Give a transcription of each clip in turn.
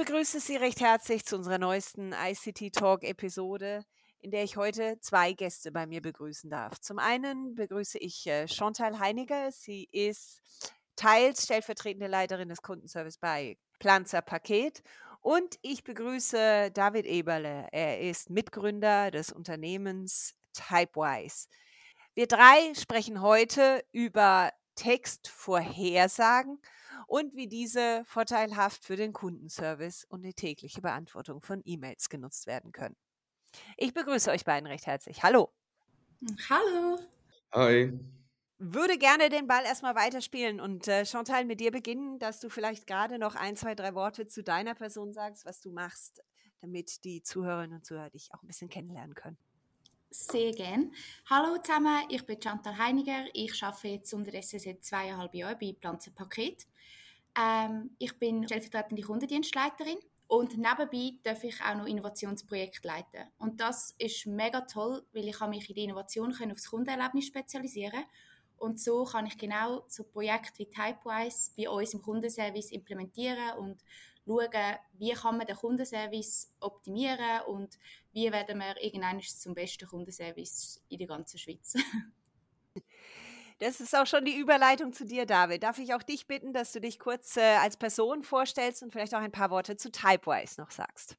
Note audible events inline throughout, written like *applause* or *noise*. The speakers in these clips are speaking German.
begrüße Sie recht herzlich zu unserer neuesten ICT Talk Episode, in der ich heute zwei Gäste bei mir begrüßen darf. Zum einen begrüße ich äh, Chantal Heiniger. Sie ist teils stellvertretende Leiterin des Kundenservice bei Planzer Paket und ich begrüße David Eberle. Er ist Mitgründer des Unternehmens Typewise. Wir drei sprechen heute über Textvorhersagen und wie diese vorteilhaft für den Kundenservice und die tägliche Beantwortung von E-Mails genutzt werden können. Ich begrüße euch beiden recht herzlich. Hallo. Hallo. Hi. Würde gerne den Ball erstmal weiterspielen und äh, Chantal mit dir beginnen, dass du vielleicht gerade noch ein, zwei, drei Worte zu deiner Person sagst, was du machst, damit die Zuhörerinnen und Zuhörer dich auch ein bisschen kennenlernen können. Sehr gern. Hallo zusammen, ich bin Chantal Heiniger. Ich arbeite jetzt unterdessen seit zweieinhalb Jahren bei Pflanzen Paket. Ähm, ich bin stellvertretende Kundendienstleiterin und nebenbei darf ich auch noch Innovationsprojekte leiten. Und das ist mega toll, weil ich mich in die Innovation aufs Kundenerlebnis spezialisieren und so kann ich genau so Projekte wie Typewise bei uns im Kundenservice implementieren und schauen, wie kann man den Kundenservice optimieren und wie werden wir irgendwann zum besten Kundenservice in der ganzen Schweiz. *laughs* Das ist auch schon die Überleitung zu dir, David. Darf ich auch dich bitten, dass du dich kurz äh, als Person vorstellst und vielleicht auch ein paar Worte zu Typewise noch sagst?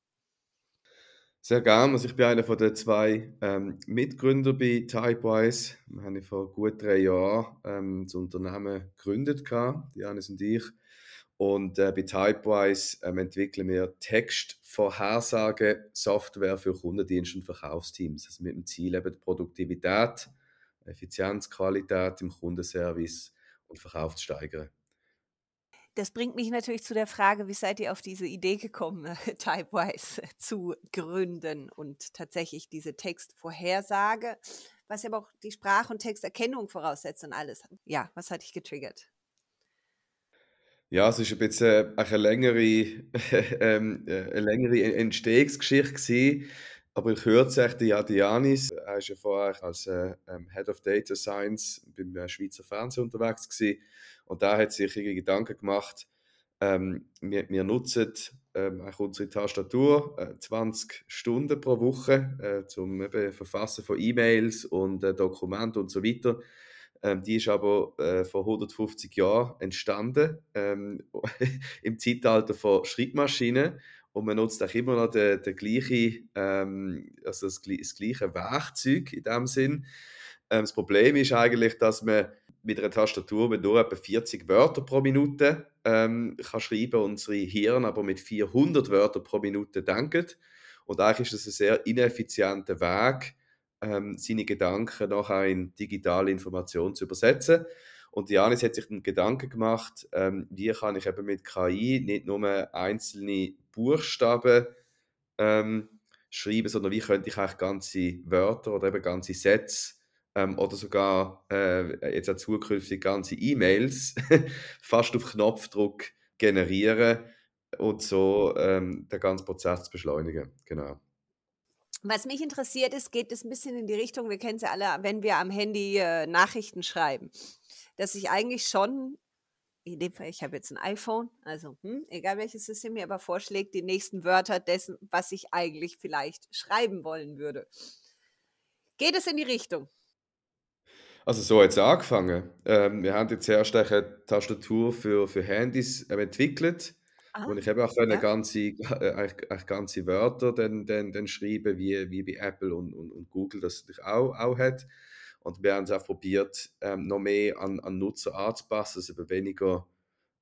Sehr gerne. Also ich bin einer den zwei ähm, Mitgründer bei Typewise. Wir haben vor gut drei Jahren ähm, das Unternehmen gegründet, Janis und ich. Und äh, bei Typewise ähm, entwickeln wir Textvorhersage-Software für Kundendienst und Verkaufsteams. Also mit dem Ziel eben die Produktivität Effizienz, Qualität im Kundenservice und Verkauf zu steigern. Das bringt mich natürlich zu der Frage, wie seid ihr auf diese Idee gekommen, *laughs* Typewise zu gründen und tatsächlich diese Textvorhersage, was aber auch die Sprach- und Texterkennung voraussetzt und alles. Ja, was hat dich getriggert? Ja, es ist ein bisschen eine längere, *laughs* ähm, äh, eine längere Entstehungsgeschichte gewesen. Aber ich höre echt ja Dianis. Er ist ja vorher als äh, ähm, Head of Data Science beim äh, Schweizer Fernsehen unterwegs gewesen. Und da hat sich irgendwie Gedanken gemacht, ähm, wir, wir, nutzen ähm, unsere Tastatur äh, 20 Stunden pro Woche äh, zum eben Verfassen von E-Mails und äh, Dokumenten und so weiter. Ähm, die ist aber äh, vor 150 Jahren entstanden, ähm, *laughs* im Zeitalter von Schreibmaschinen und man nutzt auch immer noch den, den gleiche, ähm, also das, das, gleiche Werkzeug in dem Sinn. Ähm, das Problem ist eigentlich, dass man mit einer Tastatur mit nur etwa 40 Wörter pro Minute ähm, kann schreiben unsere Hirn aber mit 400 Wörtern pro Minute denken. Und eigentlich ist es ein sehr ineffizienter Weg, ähm, seine Gedanken nachher in digitale Information zu übersetzen. Und Janis hat sich den Gedanken gemacht, ähm, wie kann ich eben mit KI nicht nur einzelne Buchstaben ähm, schreiben, sondern wie könnte ich eigentlich ganze Wörter oder eben ganze Sätze ähm, oder sogar äh, jetzt auch zukünftig ganze E-Mails *laughs* fast auf Knopfdruck generieren und so ähm, den ganzen Prozess beschleunigen. Genau. Was mich interessiert ist, geht es ein bisschen in die Richtung, wir kennen es ja alle, wenn wir am Handy äh, Nachrichten schreiben dass ich eigentlich schon, in dem Fall, ich habe jetzt ein iPhone, also hm, egal welches System mir aber vorschlägt, die nächsten Wörter dessen, was ich eigentlich vielleicht schreiben wollen würde. Geht es in die Richtung? Also so hat es angefangen. Ähm, wir haben jetzt erst eine Tastatur für, für Handys ähm, entwickelt, ah, wo ich eben auch ja. ganze, äh, ganze Wörter dann, dann, dann schreiben, wie, wie bei Apple und, und, und Google das auch, auch hat. Und wir haben es auch probiert, ähm, noch mehr an, an Nutzer anzupassen, dass eben weniger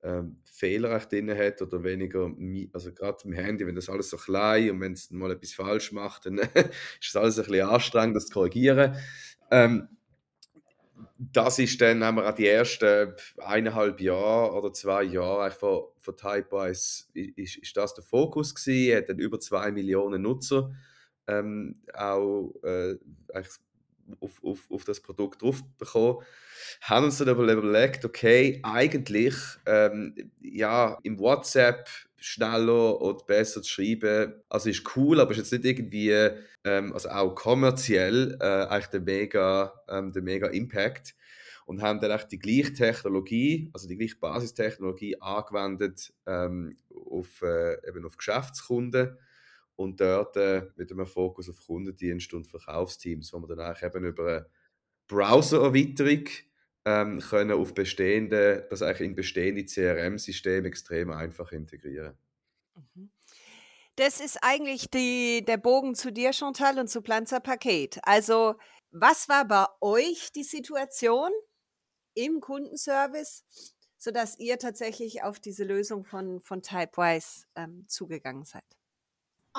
ähm, Fehler drin hat oder weniger, also gerade im Handy, wenn das alles so klein und wenn es mal etwas falsch macht, dann *laughs* ist das alles ein bisschen anstrengend, das zu korrigieren. Ähm, das ist dann, haben wir auch die ersten eineinhalb Jahre oder zwei Jahre von, von Typewise, ist, ist das der Fokus gewesen. Er hat dann über zwei Millionen Nutzer ähm, auch äh, auf, auf, auf das Produkt drauf bekommen, haben uns dann aber überlegt, okay, eigentlich, ähm, ja, im WhatsApp schneller oder besser zu schreiben. Also ist cool, aber ist jetzt nicht irgendwie, ähm, also auch kommerziell, äh, eigentlich der mega, ähm, der mega Impact. Und haben dann die gleiche Technologie, also die gleiche Basistechnologie angewendet ähm, auf, äh, eben auf Geschäftskunden und dort äh, mit einem Fokus auf Kundendienst und Verkaufsteams, wo man dann eigentlich eben über eine Browser-Erweiterung ähm, können auf bestehende, das eigentlich in bestehende CRM-Systeme extrem einfach integrieren. Mhm. Das ist eigentlich die, der Bogen zu dir, Chantal, und zu Planzer Paket. Also, was war bei euch die Situation im Kundenservice, sodass ihr tatsächlich auf diese Lösung von, von Typewise ähm, zugegangen seid?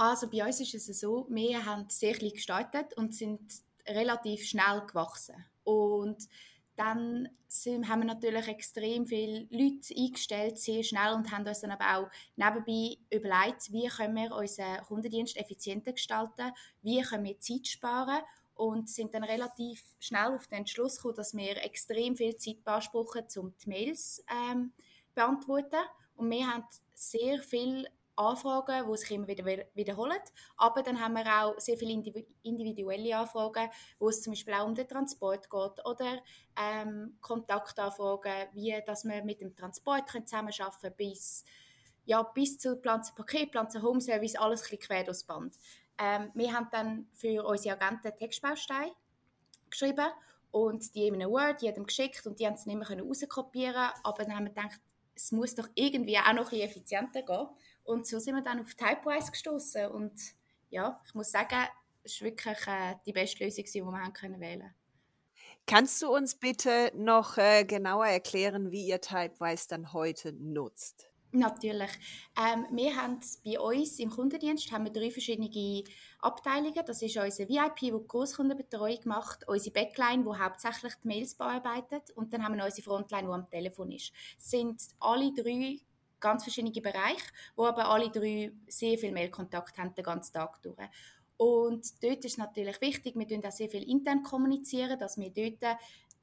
Also bei uns ist es so, wir haben sehr klein gestartet und sind relativ schnell gewachsen. Und dann sind, haben wir natürlich extrem viele Leute eingestellt, sehr schnell, und haben uns dann aber auch nebenbei überlegt, wie können wir unseren Kundendienst effizienter gestalten, wie können wir Zeit sparen und sind dann relativ schnell auf den Entschluss gekommen, dass wir extrem viel Zeit beanspruchen, um die Mails ähm, beantworten. Und wir haben sehr viel Anfragen, die sich immer wieder wiederholen. Aber dann haben wir auch sehr viele individuelle Anfragen, wo es zum Beispiel auch um den Transport geht oder ähm, Kontaktanfragen, wie dass wir mit dem Transport zusammenarbeiten können, bis, ja, bis zu Pflanzen Paket, Pflanzen Home Service, alles ein quer durchs Band. Ähm, wir haben dann für unsere Agenten Textbausteine geschrieben und die in einem Word jedem geschickt und die haben es nicht mehr rauskopieren aber dann haben wir gedacht, es muss doch irgendwie auch noch ein bisschen effizienter gehen und so sind wir dann auf Typewise gestoßen und ja, ich muss sagen, es war wirklich äh, die beste Lösung, die wir haben können wählen Kannst du uns bitte noch äh, genauer erklären, wie ihr Typewise dann heute nutzt? Natürlich. Ähm, wir haben bei uns im Kundendienst haben wir drei verschiedene Abteilungen. Das ist unser VIP, der Großkundenbetreuung macht, unsere Backline, wo hauptsächlich die Mails bearbeitet und dann haben wir unsere Frontline, die am Telefon ist. Es sind alle drei ganz verschiedene Bereiche, wo aber alle drei sehr viel Mailkontakt haben den ganzen Tag durch. Und dort ist natürlich wichtig, wir kommunizieren auch sehr viel intern kommunizieren, dass wir dort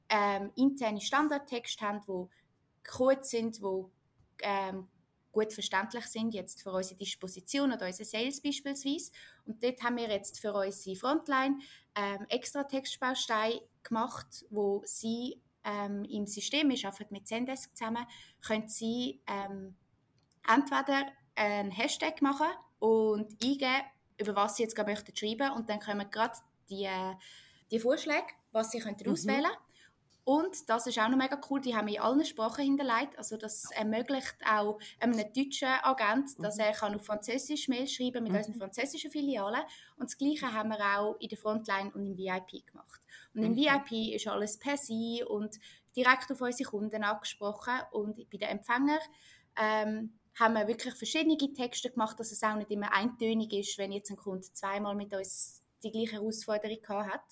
ähm, interne Standardtexte haben, die kurz sind, die ähm, gut verständlich sind, jetzt für unsere Disposition oder unsere Sales beispielsweise. Und dort haben wir jetzt für unsere Frontline ähm, extra Textbausteine gemacht, wo sie ähm, im System, wir arbeiten mit Zendesk zusammen, können sie ähm, entweder einen Hashtag machen und eingeben, über was sie jetzt gerade möchten schreiben und dann kommen gerade die, die Vorschläge, was sie könnten mhm. auswählen und das ist auch noch mega cool, die haben wir in allen Sprachen hinterlegt. Also das ermöglicht auch einem deutschen Agent, dass mhm. er kann auf Französisch Mail schreiben mit mhm. unseren französischen Filialen. Und das Gleiche haben wir auch in der Frontline und im VIP gemacht. Und im mhm. VIP ist alles per Sie und direkt auf unsere Kunden angesprochen. Und bei den Empfängern ähm, haben wir wirklich verschiedene Texte gemacht, dass es auch nicht immer eintönig ist, wenn jetzt ein Kunde zweimal mit uns die gleiche Herausforderung hat.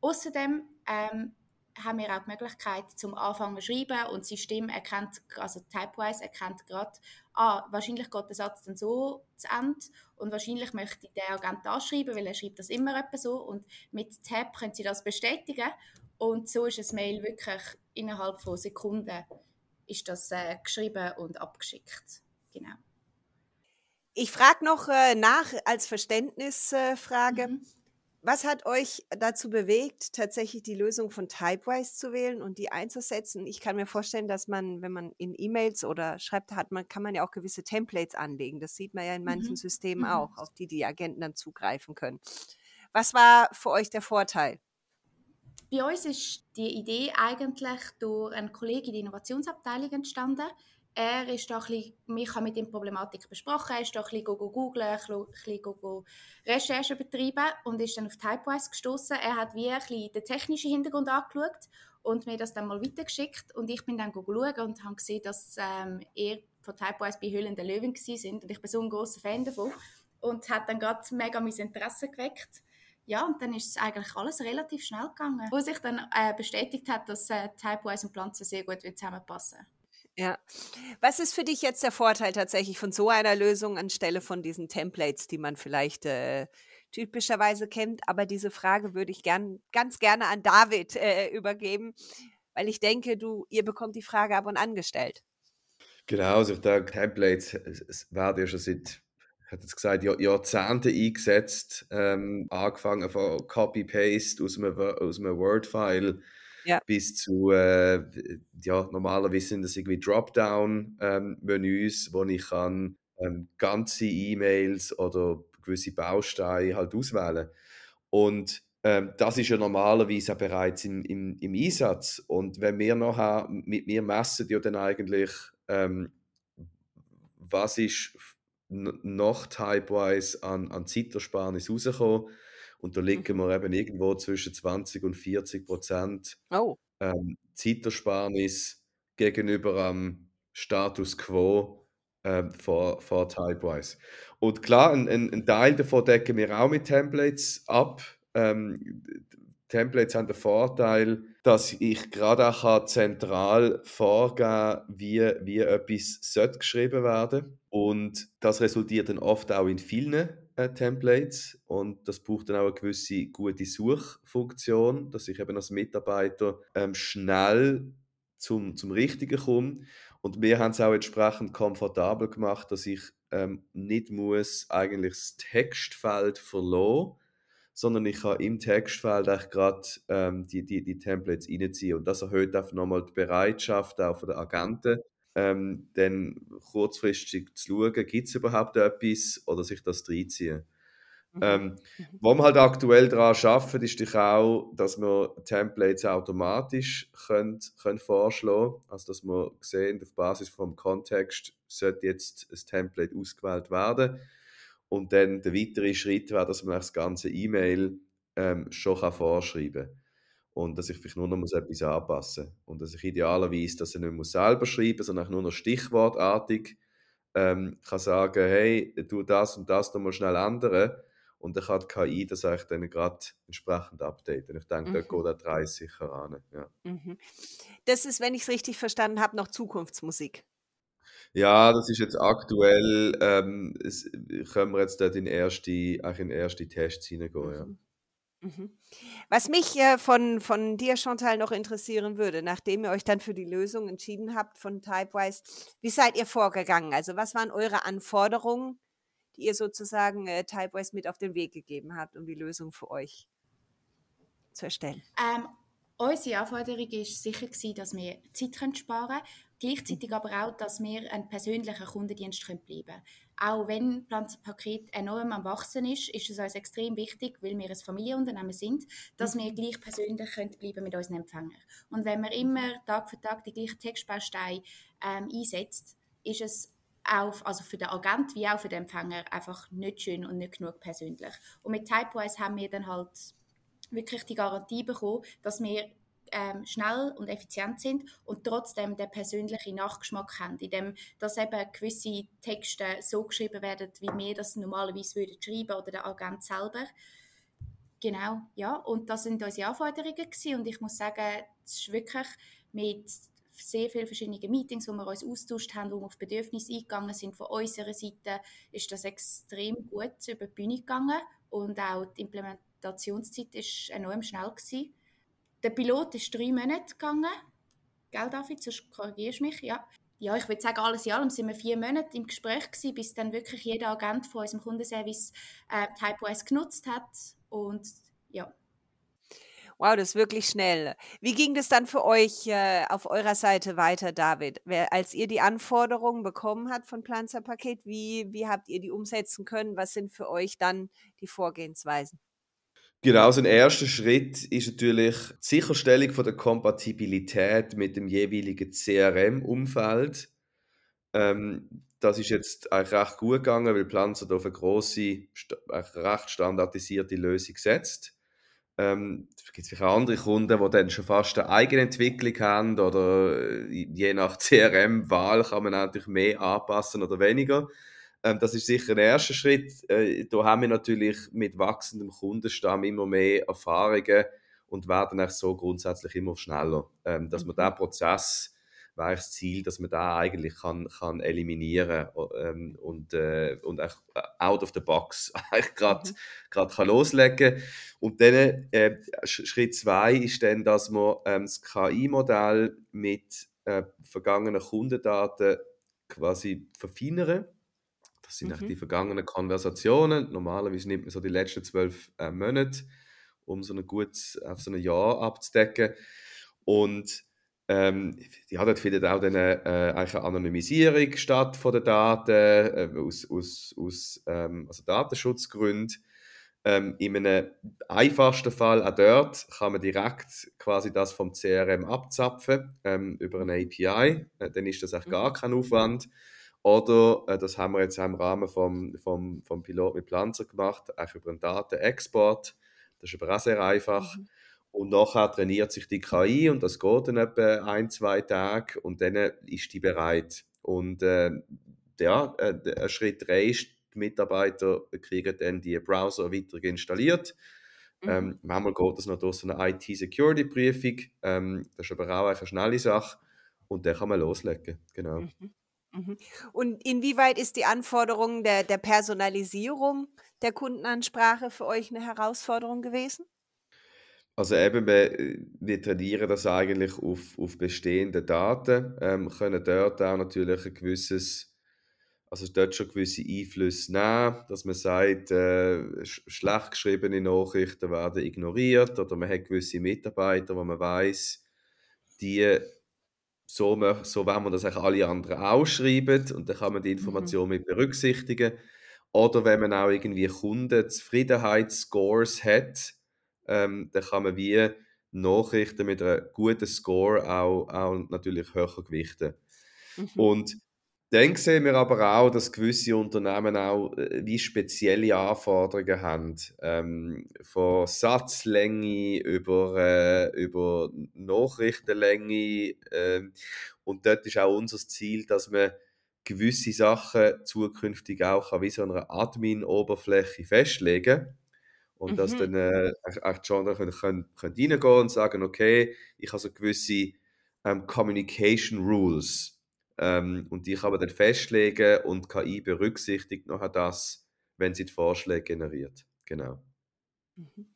Außerdem ähm, haben wir auch die Möglichkeit zum Anfangen zu schreiben und das System erkennt, also Typewise erkennt gerade, ah, wahrscheinlich geht der Satz dann so zu Ende und wahrscheinlich möchte der Agent anschreiben, weil er schreibt das immer etwa so und mit Tab können Sie das bestätigen und so ist ein Mail wirklich innerhalb von Sekunden ist das äh, geschrieben und abgeschickt. Genau. Ich frage noch äh, nach als Verständnisfrage. Mhm. Was hat euch dazu bewegt, tatsächlich die Lösung von Typewise zu wählen und die einzusetzen? Ich kann mir vorstellen, dass man, wenn man in E-Mails oder schreibt, hat man, kann man ja auch gewisse Templates anlegen. Das sieht man ja in manchen mhm. Systemen mhm. auch, auf die die Agenten dann zugreifen können. Was war für euch der Vorteil? Bei uns ist die Idee eigentlich durch einen Kollegen in der Innovationsabteilung entstanden. Er ist da ein bisschen, ich habe mit ihm Problematik besprochen, er ist da ein bisschen googeln, ein bisschen go Recherchen betreiben und ist dann auf Typewise gestoßen. Er hat wie ein bisschen den technischen Hintergrund angeschaut und mir das dann mal weitergeschickt und ich bin dann schauen und habe gesehen, dass ähm, er von Typewise bei Höhlen der Löwen sind und ich bin so ein großer Fan davon und hat dann gerade mega mein Interesse geweckt. Ja, und dann ist es eigentlich alles relativ schnell gegangen, wo sich dann äh, bestätigt hat, dass äh, Typewise und Pflanzen sehr gut zusammenpassen. Ja. Was ist für dich jetzt der Vorteil tatsächlich von so einer Lösung anstelle von diesen Templates, die man vielleicht äh, typischerweise kennt? Aber diese Frage würde ich gern, ganz gerne an David äh, übergeben, weil ich denke, du, ihr bekommt die Frage ab und an gestellt. Genau, also denke, Templates es werden ja schon seit, hätte jetzt gesagt, Jahr, Jahrzehnten eingesetzt. Ähm, angefangen von Copy-Paste aus einem, einem Word-File Ja. bis zu, äh, ja, normalerweise sind das irgendwie Dropdown-Menüs, wo ich kann ähm, ganze E-Mails oder gewisse Bausteine halt auswählen. Und ähm, das ist ja normalerweise auch bereits im, im, im Einsatz. Und wenn wir nachher, mit mir messen ja dann eigentlich, ähm, was ist noch Typewise an, an Zeitersparnis rausgekommen. Und da liegen Mhm. wir eben irgendwo zwischen 20 und 40 Prozent Oh. ähm, Zeitersparnis gegenüber am Status quo ähm, vor, vor Typewise. Und klar, ein, ein, Teil davon decken wir auch mit Templates ab. Ähm, Templates haben den Vorteil, dass ich gerade auch kann zentral vorgeben wie, wie etwas sollte geschrieben werden Und das resultiert dann oft auch in vielen äh, Templates und das braucht dann auch eine gewisse gute Suchfunktion, dass ich eben als Mitarbeiter ähm, schnell zum, zum Richtigen komme. Und wir haben es auch entsprechend komfortabel gemacht, dass ich ähm, nicht muss eigentlich das Textfeld verlassen, sondern ich kann im Textfeld eigentlich gerade ähm, die, die, die Templates reinziehen. Und das erhöht einfach nochmal die Bereitschaft auch von der Agenten, ähm, dann kurzfristig zu schauen, gibt es überhaupt etwas oder sich das reinziehen. Mhm. Ähm, Mhm. wo wir halt aktuell daran arbeiten, ist auch, dass wir Templates automatisch können, können vorschlagen können. Also, dass wir sehen, auf Basis vom Kontext sollte jetzt ein Template ausgewählt werden. Und dann der weitere Schritt wäre, dass man das ganze E-Mail ähm, schon kann vorschreiben kann. Und dass ich vielleicht nur noch muss etwas anpassen muss. Und dass ich idealerweise das nicht muss selber schreiben muss, sondern nur noch stichwortartig ähm, kann sagen, hey, tu das und das nochmal schnell ändern. Und dann kann die KI das eigentlich dann gerade entsprechend updaten. Ich denke, da Mhm. geht der 3 sicher an. Ja. Mhm. Das ist, wenn ich es richtig verstanden habe, noch Zukunftsmusik. Ja, das ist jetzt aktuell, ähm, es, können wir jetzt dort in erste, eigentlich in erste Tests hineingehen, ja. Mhm. Was mich äh, von, von dir, Chantal, noch interessieren würde, nachdem ihr euch dann für die Lösung entschieden habt von Typewise, wie seid ihr vorgegangen? Also was waren eure Anforderungen, die ihr sozusagen äh, Typewise mit auf den Weg gegeben habt, um die Lösung für euch zu erstellen? Ähm, unsere Anforderung war sicher, gewesen, dass wir Zeit sparen können, gleichzeitig aber auch, dass wir ein persönlicher Kundendienst bleiben können. Auch wenn Pflanzenpaket enorm am Wachsen ist, ist es uns extrem wichtig, weil wir ein Familienunternehmen sind, dass wir gleich persönlich können bleiben mit unseren Empfängern. Und wenn man immer Tag für Tag die gleichen Textbausteine ähm, einsetzt, ist es auch, also für den Agent wie auch für den Empfänger einfach nicht schön und nicht genug persönlich. Und mit Typewise haben wir dann halt wirklich die Garantie bekommen, dass wir ähm, schnell und effizient sind und trotzdem den persönlichen Nachgeschmack haben, indem dass eben gewisse Texte so geschrieben werden, wie wir das normalerweise würden schreiben oder der Agent selber. Genau, ja, und das sind unsere Anforderungen gewesen. und ich muss sagen, es ist wirklich mit sehr vielen verschiedenen Meetings, wo wir uns austauscht haben, wo wir auf Bedürfnisse eingegangen sind von unserer Seite, ist das extrem gut über die Bühne gegangen und auch die Implementationszeit war enorm schnell. Gewesen. Der Pilot ist drei Monate gegangen. Gell, David? Sonst korrigierst du mich. Ja. Ja, ich würde sagen, alles in allem sind wir vier Monate im Gespräch gewesen, bis dann wirklich jeder Agent von unserem Kundenservice äh, Typewise genutzt hat. Und ja. Wow, das ist wirklich schnell. Wie ging das dann für euch äh, auf eurer Seite weiter, David? Wer, als ihr die Anforderungen bekommen habt von Planzer Paket, wie, wie habt ihr die umsetzen können? Was sind für euch dann die Vorgehensweisen? Genau, so ein erster Schritt ist natürlich die Sicherstellung von der Kompatibilität mit dem jeweiligen CRM-Umfeld. Ähm, das ist jetzt eigentlich recht gut gegangen, weil Planzer auf eine grosse, recht standardisierte Lösung setzt. Ähm, es gibt vielleicht andere Kunden, die dann schon fast eine Eigenentwicklung haben oder je nach CRM-Wahl kann man natürlich mehr anpassen oder weniger. Ähm, das ist sicher der erste Schritt. Äh, da haben wir natürlich mit wachsendem Kundenstamm immer mehr Erfahrungen und werden auch so grundsätzlich immer schneller. Ähm, dass man Mhm. diesen Prozess wäre das Ziel, dass man da eigentlich kann, kann eliminieren ähm, und, äh, und auch out of the box *laughs* eigentlich gerade Mhm. gerade kann loslegen und dann äh, Schritt zwei ist dann, dass man ähm, das KI-Modell mit äh, vergangenen Kundendaten quasi verfeinern. Das sind Mhm. die vergangenen Konversationen. Normalerweise nimmt man so die letzten zwölf äh, Monate, um so ein gutes, auf so ein Jahr abzudecken. Und ähm, ja, dort findet auch dann, äh, eine Anonymisierung statt von den Daten äh, aus, aus, aus ähm, also Datenschutzgründen. Ähm, in einem einfachsten Fall, auch dort, kann man direkt quasi das vom CRM abzapfen ähm, über eine API. Äh, dann ist das auch gar Mhm. kein Aufwand. Oder, äh, das haben wir jetzt auch im Rahmen vom, vom, vom Pilot mit Planzer gemacht, auch über einen Datenexport. Das ist aber auch sehr einfach. Mhm. Und nachher trainiert sich die KI und das geht dann etwa ein, zwei Tage und dann ist die bereit. Und äh, ja, äh, Schritt 3 ist, die Mitarbeiter kriegen dann die Browser weiter installiert. Mhm. Ähm, manchmal geht das noch durch so eine IT-Security-Prüfung. Ähm, das ist aber auch eine schnelle Sache. Und dann kann man loslegen. Genau. Mhm. Mhm. Und inwieweit ist die Anforderung der, der Personalisierung der Kundenansprache für euch eine Herausforderung gewesen? Also eben, wir, wir trainieren das eigentlich auf, auf bestehende Daten, ähm, können dort auch natürlich ein gewisses, also dort schon gewisse Einflüsse nehmen, dass man sagt, äh, sch schlecht geschriebene Nachrichten werden ignoriert oder man hat gewisse Mitarbeiter, wo man weiß, die so, so wollen wir das eigentlich alle anderen auch schreiben und dann kann man die Mhm. Information mit berücksichtigen. Oder wenn man auch irgendwie Kundenzufriedenheitsscores hat, ähm, dann kann man wie Nachrichten mit einem guten Score auch, auch natürlich höher gewichten. Mhm. Und dann sehen wir aber auch, dass gewisse Unternehmen auch äh, wie spezielle Anforderungen haben. Ähm, von Satzlänge über, äh, über Nachrichtenlänge. ähm, und dort ist auch unser Ziel, dass man gewisse Sachen zukünftig auch an wie so einer Admin-Oberfläche festlegen kann. Und dass Mhm. dann äh, auch auch die Genre können, können, können reingehen und sagen, okay, ich habe so gewisse ähm, Communication Rules. Ähm, und die kann man dann festlegen und KI berücksichtigt nachher das, wenn sie die Vorschläge generiert. Genau. Mhm.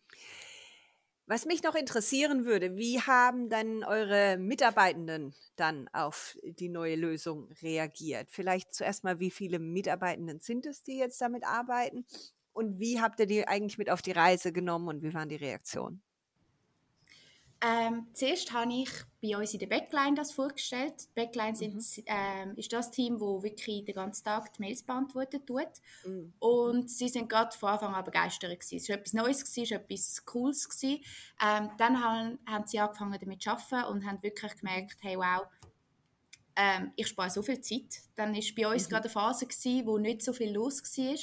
Was mich noch interessieren würde, wie haben dann eure Mitarbeitenden dann auf die neue Lösung reagiert? Vielleicht zuerst mal, wie viele Mitarbeitenden sind es, die jetzt damit arbeiten? Und wie habt ihr die eigentlich mit auf die Reise genommen und wie waren die Reaktionen? Ähm, zuerst habe ich bei uns in der Backline das vorgestellt. Die Backline sind, Mhm. ähm, ist das Team, wo wirklich den ganzen Tag die Mails beantwortet tut. Mhm. Und sie sind gerade von Anfang an begeistert. Gewesen. Es war etwas Neues, gewesen, es war etwas Cooles. Gewesen. Ähm, dann haben, haben sie angefangen damit zu arbeiten und haben wirklich gemerkt, hey wow, ähm, ich spare so viel Zeit. Dann war bei uns Mhm. gerade eine Phase, gewesen, wo nicht so viel los war.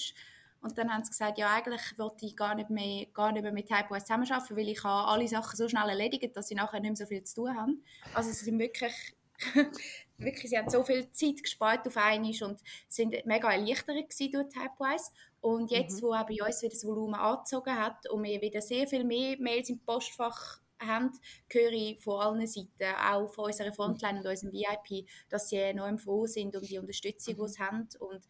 Und dann haben sie gesagt, ja eigentlich wollte ich gar nicht mehr, gar nicht mehr mit Typewise zusammenarbeiten, weil ich habe alle Sachen so schnell erledigt, dass ich nachher nicht mehr so viel zu tun habe. Also sie sind wirklich, *laughs* wirklich, sie haben so viel Zeit gespart auf einmal und sind mega erleichtert gewesen durch Typewise. Und jetzt, Mhm. wo auch bei uns wieder das Volumen angezogen hat und wir wieder sehr viel mehr Mails im Postfach haben, höre ich von allen Seiten, auch von unserer Frontline und unserem VIP, dass sie enorm froh sind um die Unterstützung, die Mhm. sie haben. Und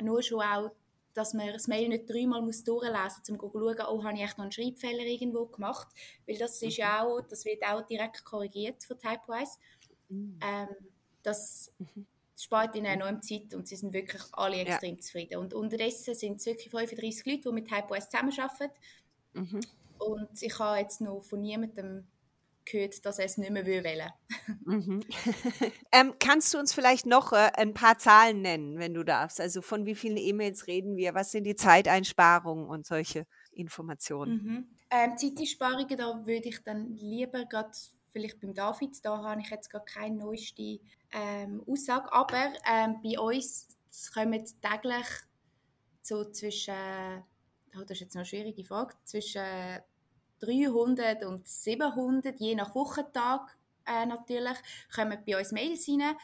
nur schon auch, dass man das Mail nicht dreimal muss durchlesen muss, um zu schauen, oh, habe ich echt noch einen Schreibfehler irgendwo gemacht? Weil das ist Mhm. ja auch, das wird auch direkt korrigiert von Typewise. Mhm. Ähm, das Mhm. spart ihnen enorm Zeit und sie sind wirklich alle Ja. extrem zufrieden. Und unterdessen sind es wirklich 35 Leute, die mit Typewise zusammenarbeiten. Mhm. Und ich habe jetzt noch von niemandem gehört, dass er es nicht mehr will wollen. Mhm. *laughs* ähm, kannst du uns vielleicht noch äh, ein paar Zahlen nennen, wenn du darfst? Also von wie vielen E-Mails reden wir? Was sind die Zeiteinsparungen und solche Informationen? Mhm. Ähm, Zeiteinsparungen, da würde ich dann lieber gerade vielleicht beim David, da habe ich jetzt gar keine neueste ähm, Aussage, aber ähm, bei uns kommen täglich so zwischen, oh, das ist jetzt noch eine schwierige Frage, zwischen 300 und 700, je nach Wochentag äh, natürlich, kommen bei uns Mails rein.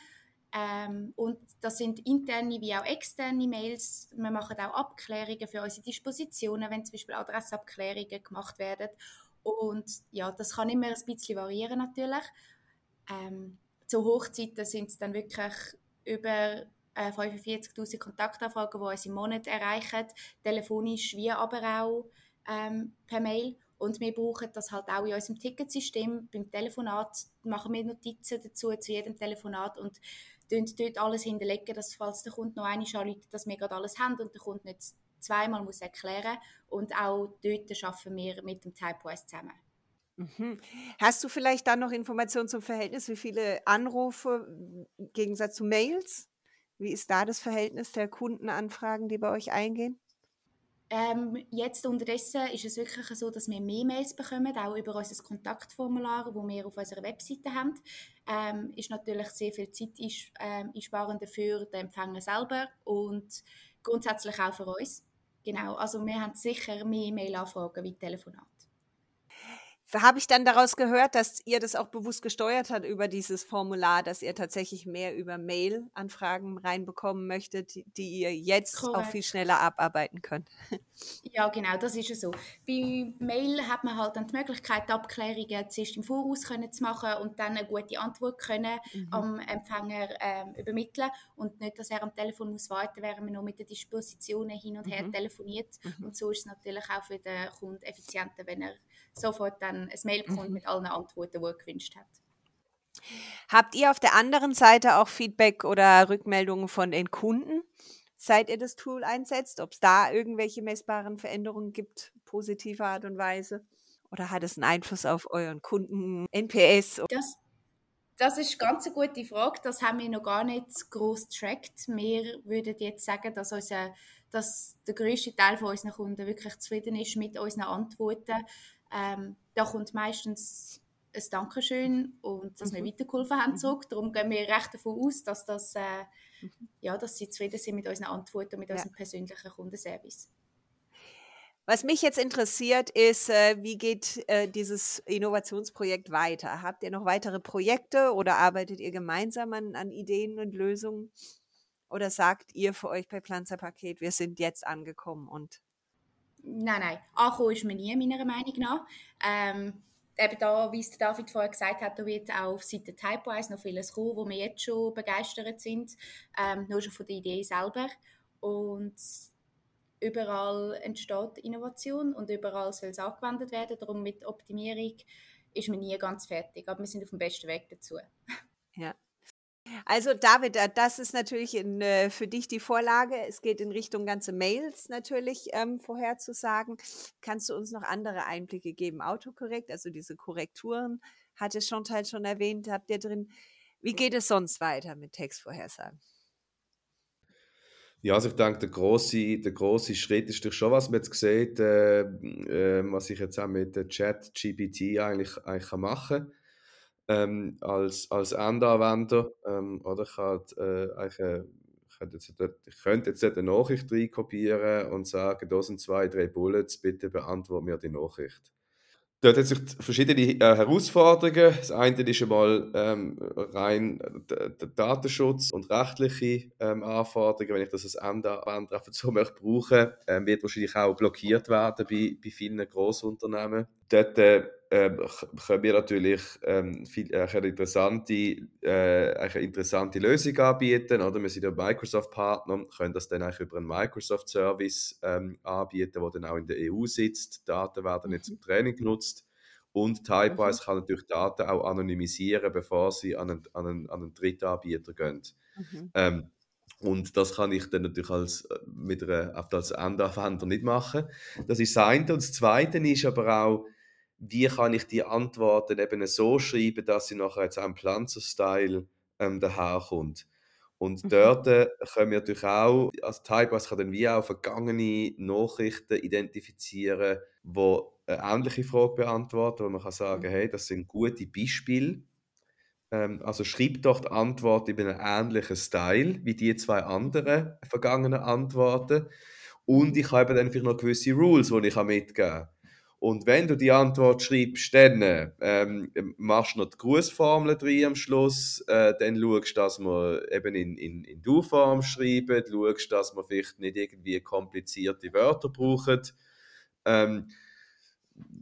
Ähm, und das sind interne wie auch externe Mails. Wir machen auch Abklärungen für unsere Dispositionen, wenn zum Beispiel Adressabklärungen gemacht werden. Und ja, das kann immer ein bisschen variieren natürlich. Ähm, zu Hochzeiten sind es dann wirklich über äh, 45'000 Kontaktanfragen, die uns im Monat erreichen, telefonisch wie aber auch ähm, per Mail. Und wir brauchen das halt auch in unserem Ticketsystem. Beim Telefonat machen wir Notizen dazu, zu jedem Telefonat. Und dort alles hinterlegen, dass falls der Kunde noch einmal anruft, dass wir gerade alles haben und der Kunde nicht zweimal muss erklären Und auch dort arbeiten wir mit dem Typewise zusammen. Mhm. Hast du vielleicht dann noch Informationen zum Verhältnis? Wie viele Anrufe im Gegensatz zu Mails? Wie ist da das Verhältnis der Kundenanfragen, die bei euch eingehen? Ähm, jetzt unterdessen ist es wirklich so, dass wir mehr Mails bekommen, auch über unser Kontaktformular, das wir auf unserer Webseite haben. Ähm, ist natürlich sehr viel Zeit ähm, einsparender für den Empfänger selber und grundsätzlich auch für uns. Genau, also wir haben sicher mehr Mail-Anfragen wie Telefonat habe ich dann daraus gehört, dass ihr das auch bewusst gesteuert habt über dieses Formular, dass ihr tatsächlich mehr über Mail-Anfragen reinbekommen möchtet, die, die ihr jetzt Correct. auch viel schneller abarbeiten könnt. Ja, genau, das ist es so. Bei Mail hat man halt dann die Möglichkeit, Abklärungen zuerst im Voraus können zu machen und dann eine gute Antwort können mhm. am Empfänger ähm, übermitteln und nicht, dass er am Telefon muss warten, während man noch mit den Dispositionen hin und her mhm. telefoniert. Mhm. Und so ist es natürlich auch für den Kunden effizienter, wenn er sofort dann ein Mail bekommt mhm. mit allen Antworten, die er gewünscht hat. Habt ihr auf der anderen Seite auch Feedback oder Rückmeldungen von den Kunden, seit ihr das Tool einsetzt? Ob es da irgendwelche messbaren Veränderungen gibt, positiver Art und Weise? Oder hat es einen Einfluss auf euren Kunden, NPS? Das, das ist ganz eine gute Frage. Das haben wir noch gar nicht groß tracked. Wir würden jetzt sagen, dass, unser, dass der größte Teil von unseren Kunden wirklich zufrieden ist mit unseren Antworten. Ähm, da kommt meistens ein Dankeschön und dass mhm. wir weitergeholfen haben mhm. zurück. Darum gehen wir recht davon aus, dass, das, äh, mhm. ja, dass sie zufrieden sind mit unseren Antworten und mit ja. unserem persönlichen Kundenservice. Was mich jetzt interessiert, ist, äh, wie geht äh, dieses Innovationsprojekt weiter? Habt ihr noch weitere Projekte oder arbeitet ihr gemeinsam an, an Ideen und Lösungen? Oder sagt ihr für euch bei Planzer Paket, wir sind jetzt angekommen und Nein, nein. Ankommen ist man nie, meiner Meinung nach. Ähm, eben da, wie es David vorher gesagt hat, da wird auch auf Seite Typewise noch vieles kommen, wo wir jetzt schon begeistert sind, ähm, nur schon von der Idee selber. Und überall entsteht Innovation und überall soll es angewendet werden. Darum mit Optimierung ist man nie ganz fertig, aber wir sind auf dem besten Weg dazu. Ja, also David, äh, das ist natürlich in, äh, für dich die Vorlage. Es geht in Richtung ganze Mails natürlich ähm, vorherzusagen. Kannst du uns noch andere Einblicke geben? Autokorrekt, also diese Korrekturen, hatte Chantal schon erwähnt, habt ihr drin. Wie geht es sonst weiter mit Textvorhersagen? Ja, also ich denke, der große, der große Schritt ist doch schon, was man jetzt sieht, äh, äh, was ich jetzt auch mit Chat GPT eigentlich, eigentlich machen kann ähm, als, als Endanwender. Ähm, oder ich, halt, äh, ich, äh, könnte jetzt, ich könnte jetzt eine Nachricht reinkopieren und sagen, da sind zwei, drei Bullets, bitte beantworte mir die Nachricht. Dort hat sich verschiedene äh, Herausforderungen. Das eine ist einmal ähm, rein der Datenschutz und rechtliche ähm, Anforderungen. Wenn ich das als Endanwender so *laughs* möchte brauchen, ähm, wird wahrscheinlich auch blockiert werden bei, bei vielen Großunternehmen. Dort äh, können wir natürlich ähm, viel, äh, eine, interessante, äh, eine interessante Lösung anbieten. Oder? Wir sind ja Microsoft-Partner, können das dann eigentlich über einen Microsoft-Service ähm, anbieten, der dann auch in der EU sitzt. Die Daten werden nicht zum mhm. Training genutzt. Und Typewise mhm. kann natürlich Daten auch anonymisieren, bevor sie an einen, an einen, an einen Drittanbieter gehen. Mhm. Ähm, und das kann ich dann natürlich als, äh, mit einer, als Endanwender nicht machen. Das ist das eine. Und das zweite ist aber auch, wie kann ich die Antworten eben so schreiben, dass sie nachher jetzt im Pflanzer-Style ähm, daherkommt. Und mhm. dort äh, können wir natürlich auch, also Typewise kann dann wie auch vergangene Nachrichten identifizieren, die eine ähnliche Frage beantworten, wo man kann sagen, mhm. hey, das sind gute Beispiele. Ähm, also schreib doch die Antwort in einem ähnlichen Style wie die zwei anderen vergangenen Antworten. Und ich habe dann vielleicht noch gewisse Rules, die ich mitgeben kann. Und wenn du die Antwort schreibst, dann ähm, machst du noch die Grußformel drin am Schluss, äh, dann schaust du, dass wir eben in, in, in Du-Form schreiben, schaust, dass wir vielleicht nicht irgendwie komplizierte Wörter brauchen. Ähm,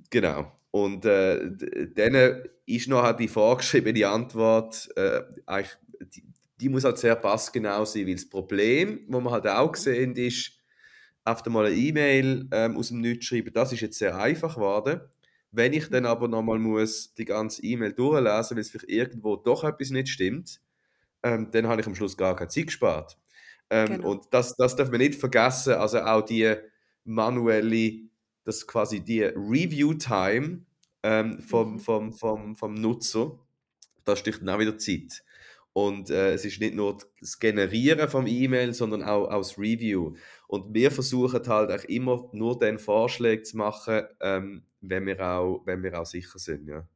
genau. Und äh, dann ist noch die vorgeschriebene Antwort, äh, die, die, muss halt sehr passgenau sein, weil das Problem, das wir halt auch sehen, ist, einfach mal eine E-Mail ähm, aus dem Nichts schreiben, das ist jetzt sehr einfach geworden. Wenn ich dann aber nochmal muss die ganze E-Mail durchlesen, weil es vielleicht irgendwo doch etwas nicht stimmt, ähm, dann habe ich am Schluss gar keine Zeit gespart. Ähm, Genau. Und das, das darf man nicht vergessen, also auch die manuelle, das quasi die Review-Time ähm, vom, Mhm. vom, vom, vom Nutzer, da sticht dann auch wieder Zeit. Und äh, es ist nicht nur das Generieren vom E-Mail, sondern auch, auch das Review. Und wir versuchen halt auch immer nur den Vorschlag zu machen, ähm, wenn, wir auch, wenn wir auch sicher sind. Ja.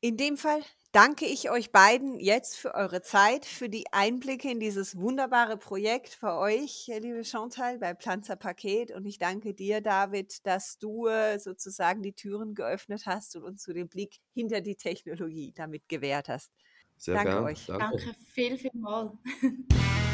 In dem Fall danke ich euch beiden jetzt für eure Zeit, für die Einblicke in dieses wunderbare Projekt für euch, äh, liebe Chantal, bei Planzer Paket. Und ich danke dir, David, dass du äh, sozusagen die Türen geöffnet hast und uns so den Blick hinter die Technologie damit gewährt hast. Sehr Danke gern. euch. Danke. Danke viel, viel mal. *laughs*